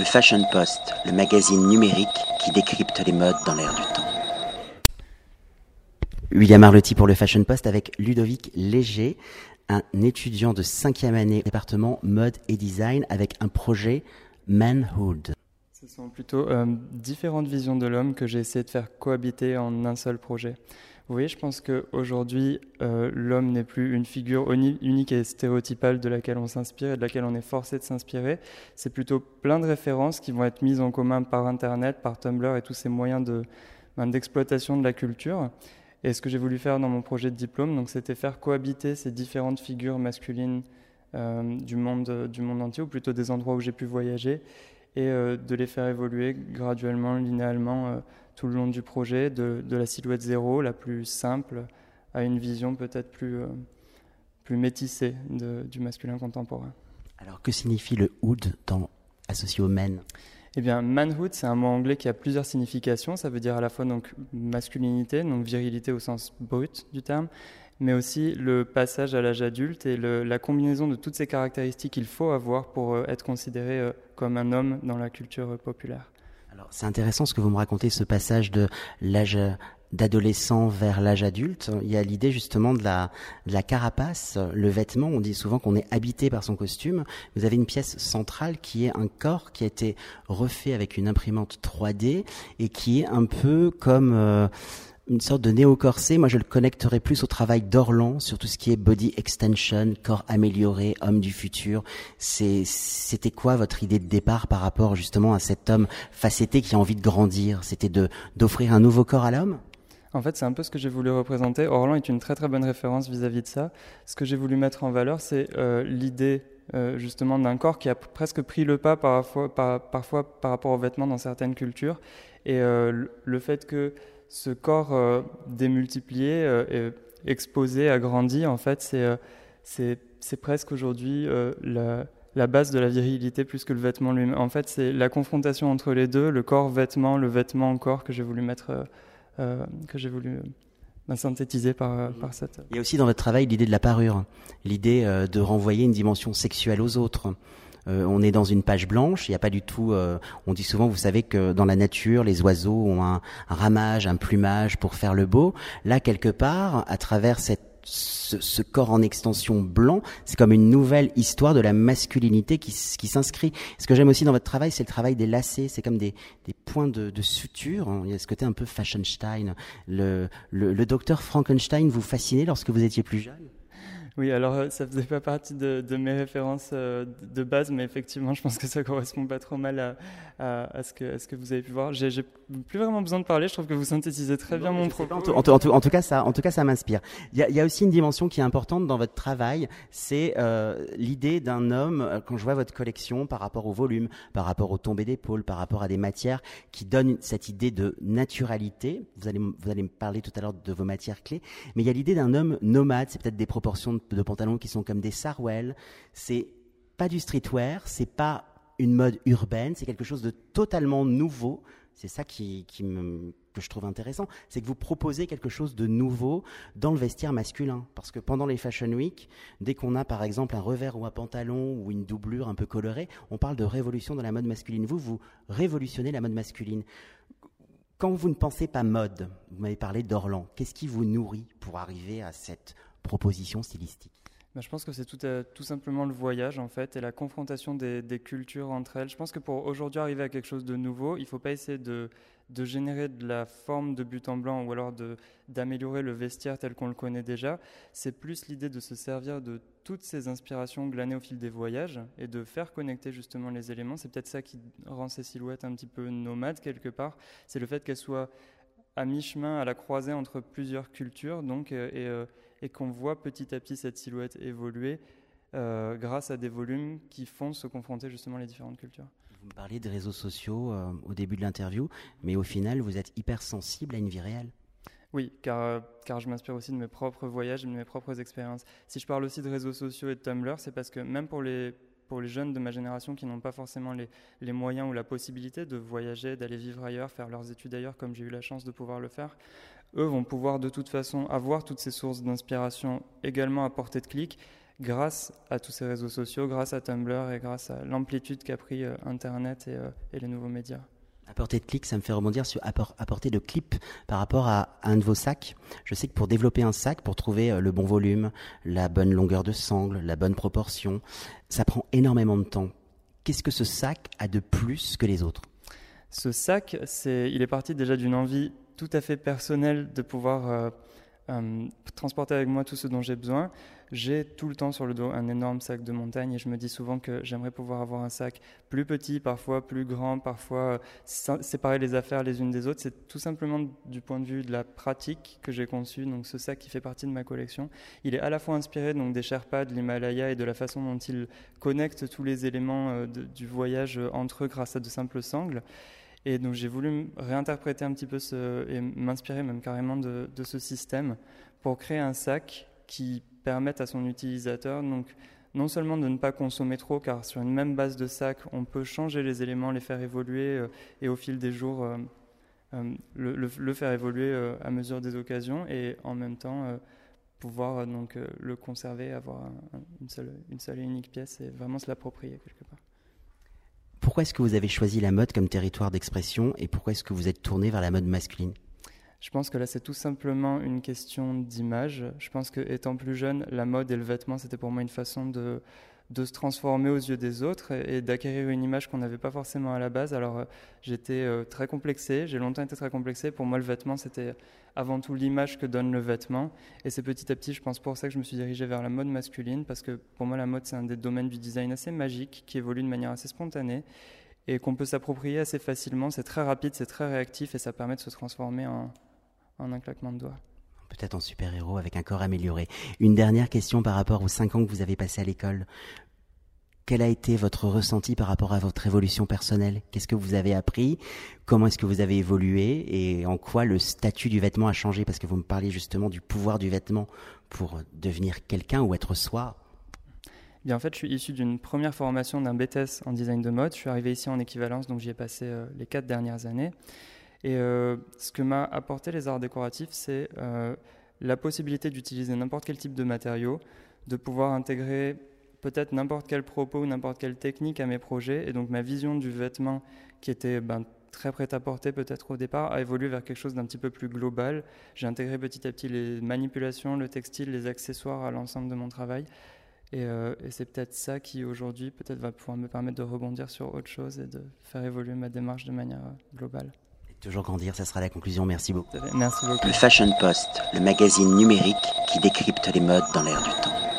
Le Fashion Post, le magazine numérique qui décrypte les modes dans l'air du temps. William Arlotti pour le Fashion Post avec Ludovic Léger, un étudiant de cinquième année département mode et design avec un projet Manhood. Ce sont plutôt euh, différentes visions de l'homme que j'ai essayé de faire cohabiter en un seul projet. Voyez, je pense qu'aujourd'hui, euh, l'homme n'est plus une figure unique et stéréotypale de laquelle on s'inspire et de laquelle on est forcé de s'inspirer. C'est plutôt plein de références qui vont être mises en commun par Internet, par Tumblr et tous ces moyens ben, d'exploitation de, la culture. Et ce que j'ai voulu faire dans mon projet de diplôme, c'était faire cohabiter ces différentes figures masculines euh, du, monde, du monde entier, ou plutôt des endroits où j'ai pu voyager, et euh, de les faire évoluer graduellement, linéalement tout le long du projet, de, la silhouette zéro, la plus simple, à une vision peut-être plus, euh, plus métissée du masculin contemporain. Alors que signifie le hood dans, associé au men? Eh bien, manhood, c'est un mot anglais qui a plusieurs significations. Ça veut dire à la fois donc masculinité, donc virilité au sens brut du terme, mais aussi le passage à l'âge adulte et la combinaison de toutes ces caractéristiques qu'il faut avoir pour euh, être considéré euh, comme un homme dans la culture populaire c'est intéressant ce que vous me racontez, ce passage de l'âge d'adolescent vers l'âge adulte. Il y a l'idée justement de la, carapace, le vêtement. On dit souvent qu'on est habité par son costume. Vous avez une pièce centrale qui est un corps qui a été refait avec une imprimante 3D et qui est un peu comme... Euh, une sorte de néo-corset. Moi, je le connecterai plus au travail d'Orlan sur tout ce qui est body extension, corps amélioré, homme du futur. C'était quoi votre idée de départ par rapport justement à cet homme facetté qui a envie de grandir? C'était d'offrir un nouveau corps à l'homme? En fait, c'est un peu ce que j'ai voulu représenter. Orlan est une très très bonne référence vis-à-vis de ça. Ce que j'ai voulu mettre en valeur, c'est euh, l'idée euh, justement d'un corps qui a presque pris le pas parfois par, parfois par rapport aux vêtements dans certaines cultures. Et euh, le fait que ce corps euh, démultiplié, euh, exposé, agrandi, en fait, c'est euh, presque aujourd'hui la, base de la virilité plus que le vêtement lui-même. En fait, c'est la confrontation entre les deux, le corps-vêtement, le vêtement-corps que j'ai voulu mettre, que j'ai voulu synthétiser par, par cette. Il y a aussi dans votre travail l'idée de la parure, l'idée de renvoyer une dimension sexuelle aux autres. Euh, on est dans une page blanche, il n'y a pas du tout. Euh, on dit souvent, vous savez que dans la nature, les oiseaux ont un, ramage, un plumage pour faire le beau. Là, quelque part, à travers cette ce, corps en extension blanc, c'est comme une nouvelle histoire de la masculinité qui, s'inscrit. Ce que j'aime aussi dans votre travail, c'est le travail des lacets, c'est comme des, points de, suture. Il y a ce côté un peu Fashionstein. Le, le, le docteur Frankenstein vous fascinait lorsque vous étiez plus jeune? Oui, alors euh, ça faisait pas partie de, mes références euh, de base, mais effectivement, je pense que ça correspond pas trop mal à, à, ce, que, ce que vous avez pu voir. J'ai plus vraiment besoin de parler, je trouve que vous synthétisez très bien mon propos. En, tout, cas, ça, en tout cas, ça m'inspire. Il y, a, aussi une dimension qui est importante dans votre travail, c'est euh, l'idée d'un homme, quand je vois votre collection par rapport au volume, par rapport aux tombées d'épaule, par rapport à des matières qui donnent cette idée de naturalité. Vous allez, vous allez me parler tout à l'heure de vos matières clés, mais il y a l'idée d'un homme nomade, c'est peut-être des proportions de, pantalons qui sont comme des sarouels. C'est pas du streetwear, c'est pas une mode urbaine, c'est quelque chose de totalement nouveau. C'est ça qui, que je trouve intéressant, c'est que vous proposez quelque chose de nouveau dans le vestiaire masculin. Parce que pendant les Fashion Week, dès qu'on a par exemple un revers ou un pantalon ou une doublure un peu colorée, on parle de révolution dans la mode masculine. Vous, vous révolutionnez la mode masculine. Quand vous ne pensez pas mode, vous m'avez parlé d'Orlan, qu'est-ce qui vous nourrit pour arriver à cette proposition stylistique bah, je pense que c'est tout, euh, tout, simplement le voyage en fait et la confrontation des, cultures entre elles. Je pense que pour aujourd'hui arriver à quelque chose de nouveau, il ne faut pas essayer de, générer de la forme de but en blanc ou alors d'améliorer le vestiaire tel qu'on le connaît déjà. C'est plus l'idée de se servir de toutes ces inspirations glanées au fil des voyages et de faire connecter justement les éléments. C'est peut-être ça qui rend ces silhouettes un petit peu nomades quelque part. C'est le fait qu'elles soient à mi-chemin, à la croisée entre plusieurs cultures, donc euh, euh, et qu'on voit petit à petit cette silhouette évoluer euh, grâce à des volumes qui font se confronter justement les différentes cultures. Vous me parliez des réseaux sociaux euh, au début de l'interview, mais au final, vous êtes hyper sensible à une vie réelle. Oui, car, euh, car je m'inspire aussi de mes propres voyages et de mes propres expériences. Si je parle aussi de réseaux sociaux et de Tumblr, c'est parce que même pour les, pour les jeunes de ma génération qui n'ont pas forcément les, les, moyens ou la possibilité de voyager, d'aller vivre ailleurs, faire leurs études ailleurs, comme j'ai eu la chance de pouvoir le faire, eux vont pouvoir de toute façon avoir toutes ces sources d'inspiration également à portée de clic grâce à tous ces réseaux sociaux, grâce à Tumblr et grâce à l'amplitude qu'a pris Internet et, les nouveaux médias. Apporter de clics, ça me fait rebondir sur apporter de clips par rapport à un de vos sacs. Je sais que pour développer un sac, pour trouver le bon volume, la bonne longueur de sangle, la bonne proportion, ça prend énormément de temps. Qu'est-ce que ce sac a de plus que les autres? Ce sac, c'est, il est parti déjà d'une envie tout à fait personnelle de pouvoir euh, euh, transporter avec moi tout ce dont j'ai besoin. J'ai tout le temps sur le dos un énorme sac de montagne et je me dis souvent que j'aimerais pouvoir avoir un sac plus petit, parfois plus grand, parfois euh, séparer les affaires les unes des autres. C'est tout simplement du point de vue de la pratique que j'ai conçu. Donc ce sac qui fait partie de ma collection, il est à la fois inspiré donc des Sherpas, de l'Himalaya et de la façon dont il connecte tous les éléments du voyage entre eux grâce à de simples sangles. Et donc j'ai voulu réinterpréter un petit peu et m'inspirer même carrément de, ce système pour créer un sac qui permettre à son utilisateur donc non seulement de ne pas consommer trop, car sur une même base de sac, on peut changer les éléments, les faire évoluer euh, et au fil des jours euh, euh, le, faire évoluer à mesure des occasions et en même temps pouvoir donc le conserver, avoir une, seule, une seule et unique pièce et vraiment se l'approprier quelque part. Pourquoi est-ce que vous avez choisi la mode comme territoire d'expression et pourquoi est-ce que vous êtes tourné vers la mode masculine? Je pense que là, c'est tout simplement une question d'image. Je pense que étant plus jeune, la mode et le vêtement, c'était pour moi une façon de, de se transformer aux yeux des autres et, d'acquérir une image qu'on n'avait pas forcément à la base. Alors, euh, j'étais euh, très complexé, j'ai longtemps été très complexé. Pour moi, le vêtement, c'était avant tout l'image que donne le vêtement. Et c'est petit à petit, je pense, pour ça que je me suis dirigé vers la mode masculine, parce que pour moi, la mode, c'est un des domaines du design assez magique, qui évolue de manière assez spontanée et qu'on peut s'approprier assez facilement. C'est très rapide, c'est très réactif et ça permet de se transformer en, en un claquement de doigts. Peut-être en super-héros avec un corps amélioré. Une dernière question par rapport aux cinq ans que vous avez passé à l'école. Quel a été votre ressenti par rapport à votre évolution personnelle? Qu'est-ce que vous avez appris? Comment est-ce que vous avez évolué? Et en quoi le statut du vêtement a changé? Parce que vous me parliez justement du pouvoir du vêtement pour devenir quelqu'un ou être soi. Bien, en fait, je suis issu d'une première formation d'un BTS en design de mode. Je suis arrivé ici en équivalence, donc j'y ai passé euh, les quatre dernières années. Et euh, ce que m'a apporté les arts décoratifs, c'est euh, la possibilité d'utiliser n'importe quel type de matériau, de pouvoir intégrer peut-être n'importe quel propos ou n'importe quelle technique à mes projets. Et donc ma vision du vêtement, qui était ben, très prêt à porter peut-être au départ, a évolué vers quelque chose d'un petit peu plus global. J'ai intégré petit à petit les manipulations, le textile, les accessoires à l'ensemble de mon travail. Et, euh, et c'est peut-être ça qui aujourd'hui peut-être va pouvoir me permettre de rebondir sur autre chose et de faire évoluer ma démarche de manière globale. Toujours grandir, ça sera la conclusion. Merci beaucoup. Merci beaucoup. Le Fashion Post, le magazine numérique qui décrypte les modes dans l'air du temps.